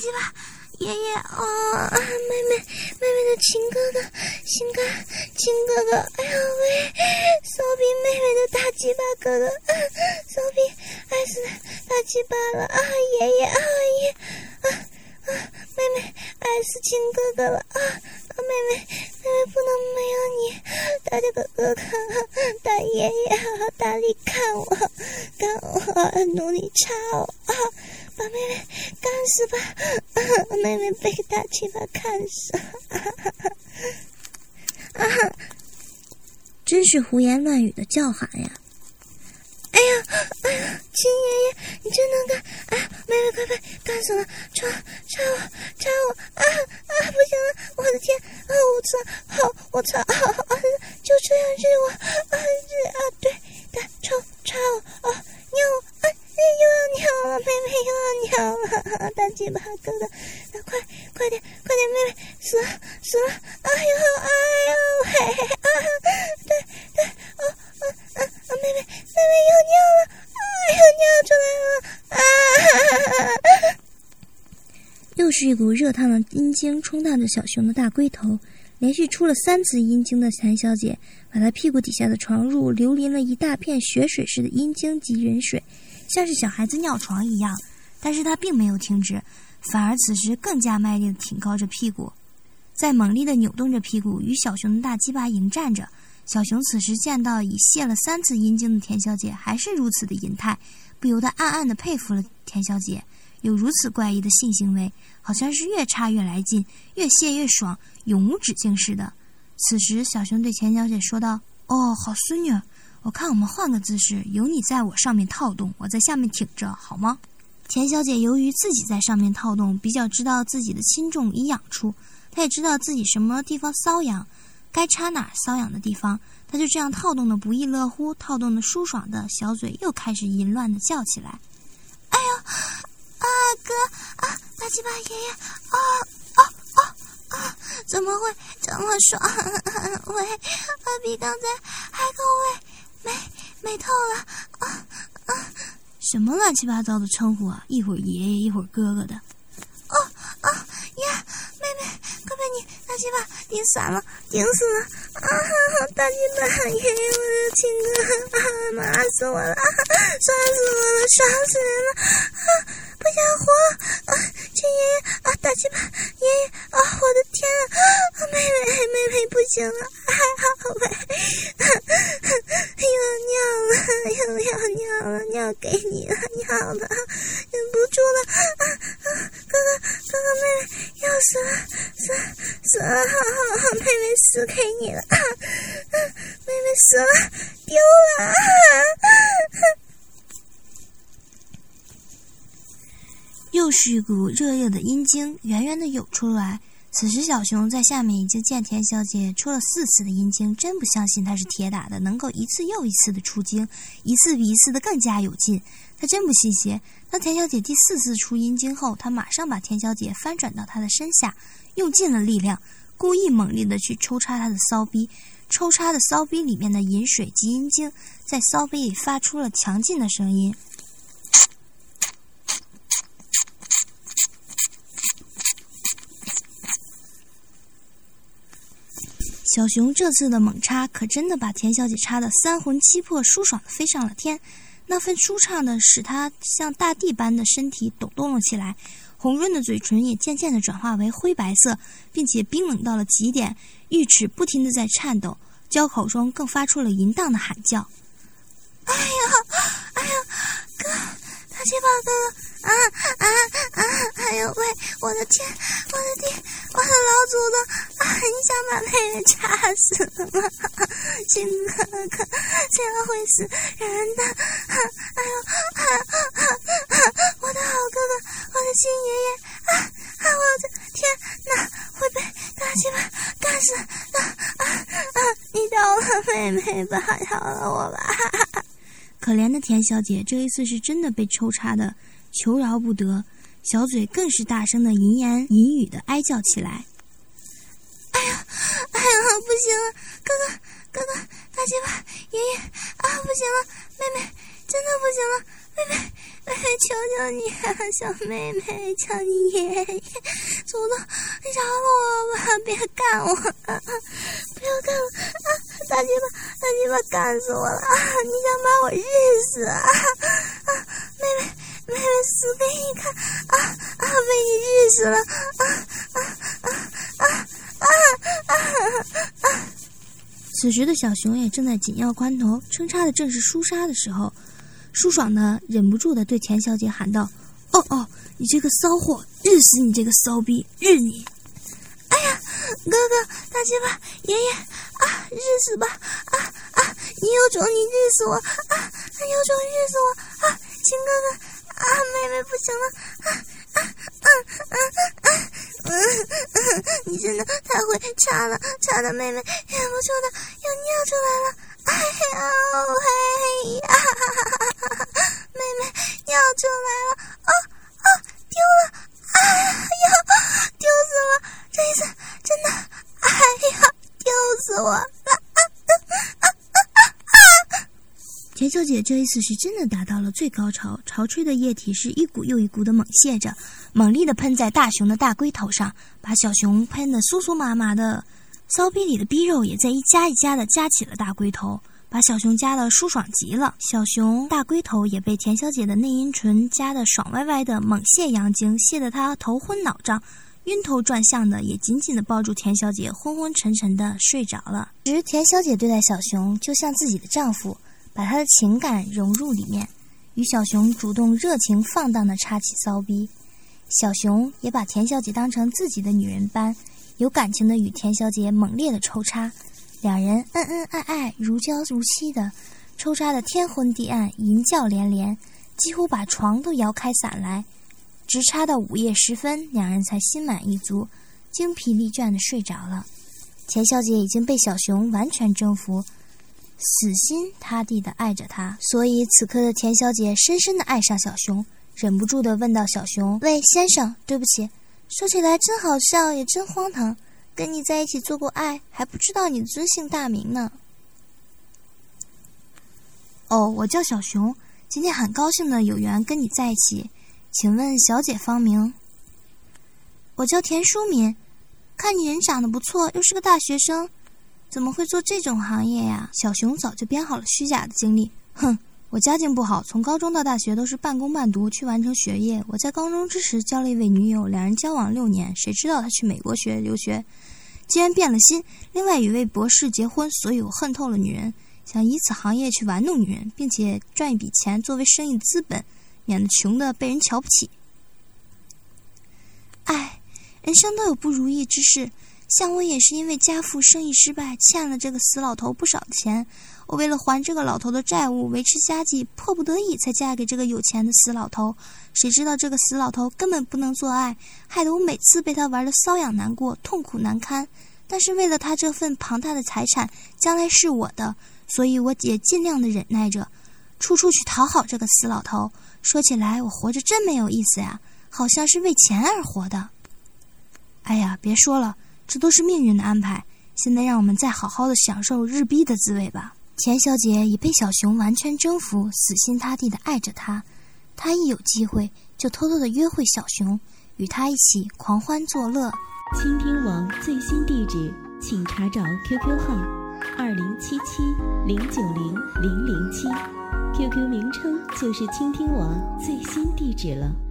鸡巴，爷爷哦，妹妹，妹妹的亲哥哥，亲哥，亲哥哥，哎呀喂，骚逼妹妹的大鸡巴哥哥，骚逼爱死大鸡巴了啊，爷爷啊爷，啊啊，妹妹爱死亲哥哥了啊，啊，妹妹不能没有你，大家哥哥哥，大爷爷，大力看我，看我，努力插我！把妹妹干死吧！妹妹被大鸡巴看死！啊！真是胡言乱语的叫喊呀！哎呀，哎呀，亲爷爷，你真能干！哎呀，妹妹快被干死了！抓抓我，抓我！啊啊，不行了！我的天！啊，我操！好，我操！啊，就这样日我！啊日啊！对，对，抽插我！啊，尿！啊！又要尿了，妹妹又要尿了，大鸡巴哥哥，那快快点快点，妹妹死了死了，哎呦哎呦嘿，啊对对哦啊啊啊妹妹妹妹又尿了，哎呦尿出来了啊！又是一股热烫的阴茎冲烫着小熊的大龟头，连续出了三次阴茎的谭小姐，把她屁股底下的床褥流淋了一大片血水似的阴茎及人水。像是小孩子尿床一样，但是她并没有停止，反而此时更加卖力的挺高着屁股，在猛力的扭动着屁股，与小熊的大鸡巴迎战着。小熊此时见到已泄了三次阴茎的田小姐还是如此的淫态，不由得暗暗的佩服了田小姐，有如此怪异的性行为，好像是越插越来劲，越泄越爽，永无止境似的。此时，小熊对钱小姐说道：“哦，好孙女。”我看我们换个姿势，由你在我上面套动，我在下面挺着，好吗？钱小姐由于自己在上面套动，比较知道自己的轻重与痒处，她也知道自己什么地方瘙痒，该插哪瘙痒的地方，她就这样套动的不亦乐乎，套动的舒爽的小嘴又开始淫乱的叫起来：“，哥啊，大鸡巴爷爷，啊啊啊啊，怎么会这么爽？喂，比刚才还够味。”美美透了啊啊！什么乱七八糟的称呼啊！一会儿爷爷，一会儿哥哥的。哦哦呀，妹妹，快被你大鸡巴顶散了，顶死了啊！大鸡巴爷爷，我的亲哥，啊，麻死我了，爽死我了，爽死人了啊！不想活了啊！亲爷爷啊，大鸡巴爷爷啊！我的天啊！妹妹妹妹不行了，还好呗。要尿了，又要尿了，尿给你了，尿了，忍不住了啊啊！哥哥，哥哥，妹妹要死了，死死了！好好好妹妹死给你了，妹妹死了，丢了！又是一股热热的阴茎，圆圆的涌出来。此时，小熊在下面已经见田小姐出了四次的阴茎，真不相信她是铁打的，能够一次又一次的出精，一次比一次的更加有劲。他真不信邪。当田小姐第四次出阴茎后，他马上把田小姐翻转到他的身下，用尽了力量，故意猛烈的去抽插她的骚逼。抽插的骚逼里面的饮水及阴茎，在骚逼里发出了强劲的声音。小熊这次的猛插，可真的把田小姐插得三魂七魄，舒爽的飞上了天。那份舒畅的，使她像大地般的身体抖动了起来，红润的嘴唇也渐渐的转化为灰白色，并且冰冷到了极点，玉齿不停的在颤抖，交口中更发出了淫荡的喊叫：“哎呀，哎呀，哥，大鸡巴哥哥！”啊啊啊！哎呦喂！我的天！我的天！我的老祖宗！啊！你想把妹妹掐死吗？亲哥哥，这样会死人的！哎呦！啊啊啊！我的好哥哥，我的亲爷爷！啊啊！我的天哪！会被大鸡巴干死！啊啊啊！你饶了妹妹吧，饶了我吧！可怜的田小姐，这一次是真的被抽插的。求饶不得，小嘴更是大声的淫言淫语的哀叫起来。哎呀，哎呀，不行了，哥哥，哥哥，大鸡巴，爷爷，啊，不行了，妹妹，真的不行了，妹妹，妹妹，求求你啊，小妹妹，求你爷爷祖宗饶了我吧，别干我，不要干了啊！大鸡巴，大鸡巴干死我了啊！你想把我日死？啊，死了啊啊啊啊啊啊啊！此时的小熊也正在紧要关头，称叉的正是舒莎的时候。舒爽呢忍不住的对钱小姐喊道：“哦哦，你这个骚货，日死你这个骚逼，日你！哎呀，哥哥，大鸡巴，爷爷啊，日死吧！啊啊，你有种你日死我！啊，有种日死我！啊，亲哥哥，啊，妹妹不行了！啊啊啊啊啊！嗯嗯，你真的太会唱了，唱的妹妹忍不住的要尿出来了！哎呀，嘿呀！”出来了！啊啊，丢了！哎呀，丢死了！这一次真的，哎呀，丢死我了！田小姐这一次是真的达到了最高潮，潮吹的液体是一股又一股的猛泻着，猛力的喷在大熊的大龟头上，把小熊喷得酥酥麻麻的，骚逼里的逼肉也在一夹一夹的夹起了大龟头。把小熊夹得舒爽极了，小熊大龟头也被田小姐的内阴唇夹得爽歪歪的，猛泻阳精，泻得她头昏脑胀、晕头转向的，也紧紧地抱住田小姐，昏昏沉沉的睡着了。时田小姐对待小熊就像自己的丈夫，把他的情感融入里面，与小熊主动、热情、放荡地插起骚逼。小熊也把田小姐当成自己的女人般，有感情的与田小姐猛烈的抽插。两人恩恩爱爱，如胶如漆的，抽插的天昏地暗，淫叫连连，几乎把床都摇开散来。直插到午夜时分，两人才心满意足、精疲力倦的睡着了。田小姐已经被小熊完全征服，死心塌地的爱着他，所以此刻的田小姐深深的爱上小熊，忍不住的问道：“小熊，喂，先生，对不起，说起来真好笑，也真荒唐。”跟你在一起做过爱，还不知道你的尊姓大名呢。哦，我叫小熊，今天很高兴的有缘跟你在一起，请问小姐芳名？我叫田淑敏，看你人长得不错，又是个大学生，怎么会做这种行业呀？小熊早就编好了虚假的经历，哼。我家境不好，从高中到大学都是半工半读去完成学业。我在高中之时交了一位女友，两人交往六年，谁知道她去美国学留学，竟然变了心，另外与位博士结婚。所以我恨透了女人，想以此行业去玩弄女人，并且赚一笔钱作为生意资本，免得穷的被人瞧不起。唉，人生都有不如意之事。像我也是因为家父生意失败，欠了这个死老头不少钱。我为了还这个老头的债务，维持家计，迫不得已才嫁给这个有钱的死老头。谁知道这个死老头根本不能做爱，害得我每次被他玩的瘙痒难过，痛苦难堪。但是为了他这份庞大的财产，将来是我的，所以我也尽量的忍耐着，处处去讨好这个死老头。说起来，我活着真没有意思呀，好像是为钱而活的。哎呀，别说了。这都是命运的安排。现在让我们再好好的享受日逼的滋味吧。钱小姐已被小熊完全征服，死心塌地的爱着他。她一有机会就偷偷的约会小熊，与他一起狂欢作乐。倾听王最新地址，请查找 QQ 号二零七七零九零零零七，QQ 名称就是倾听王最新地址了。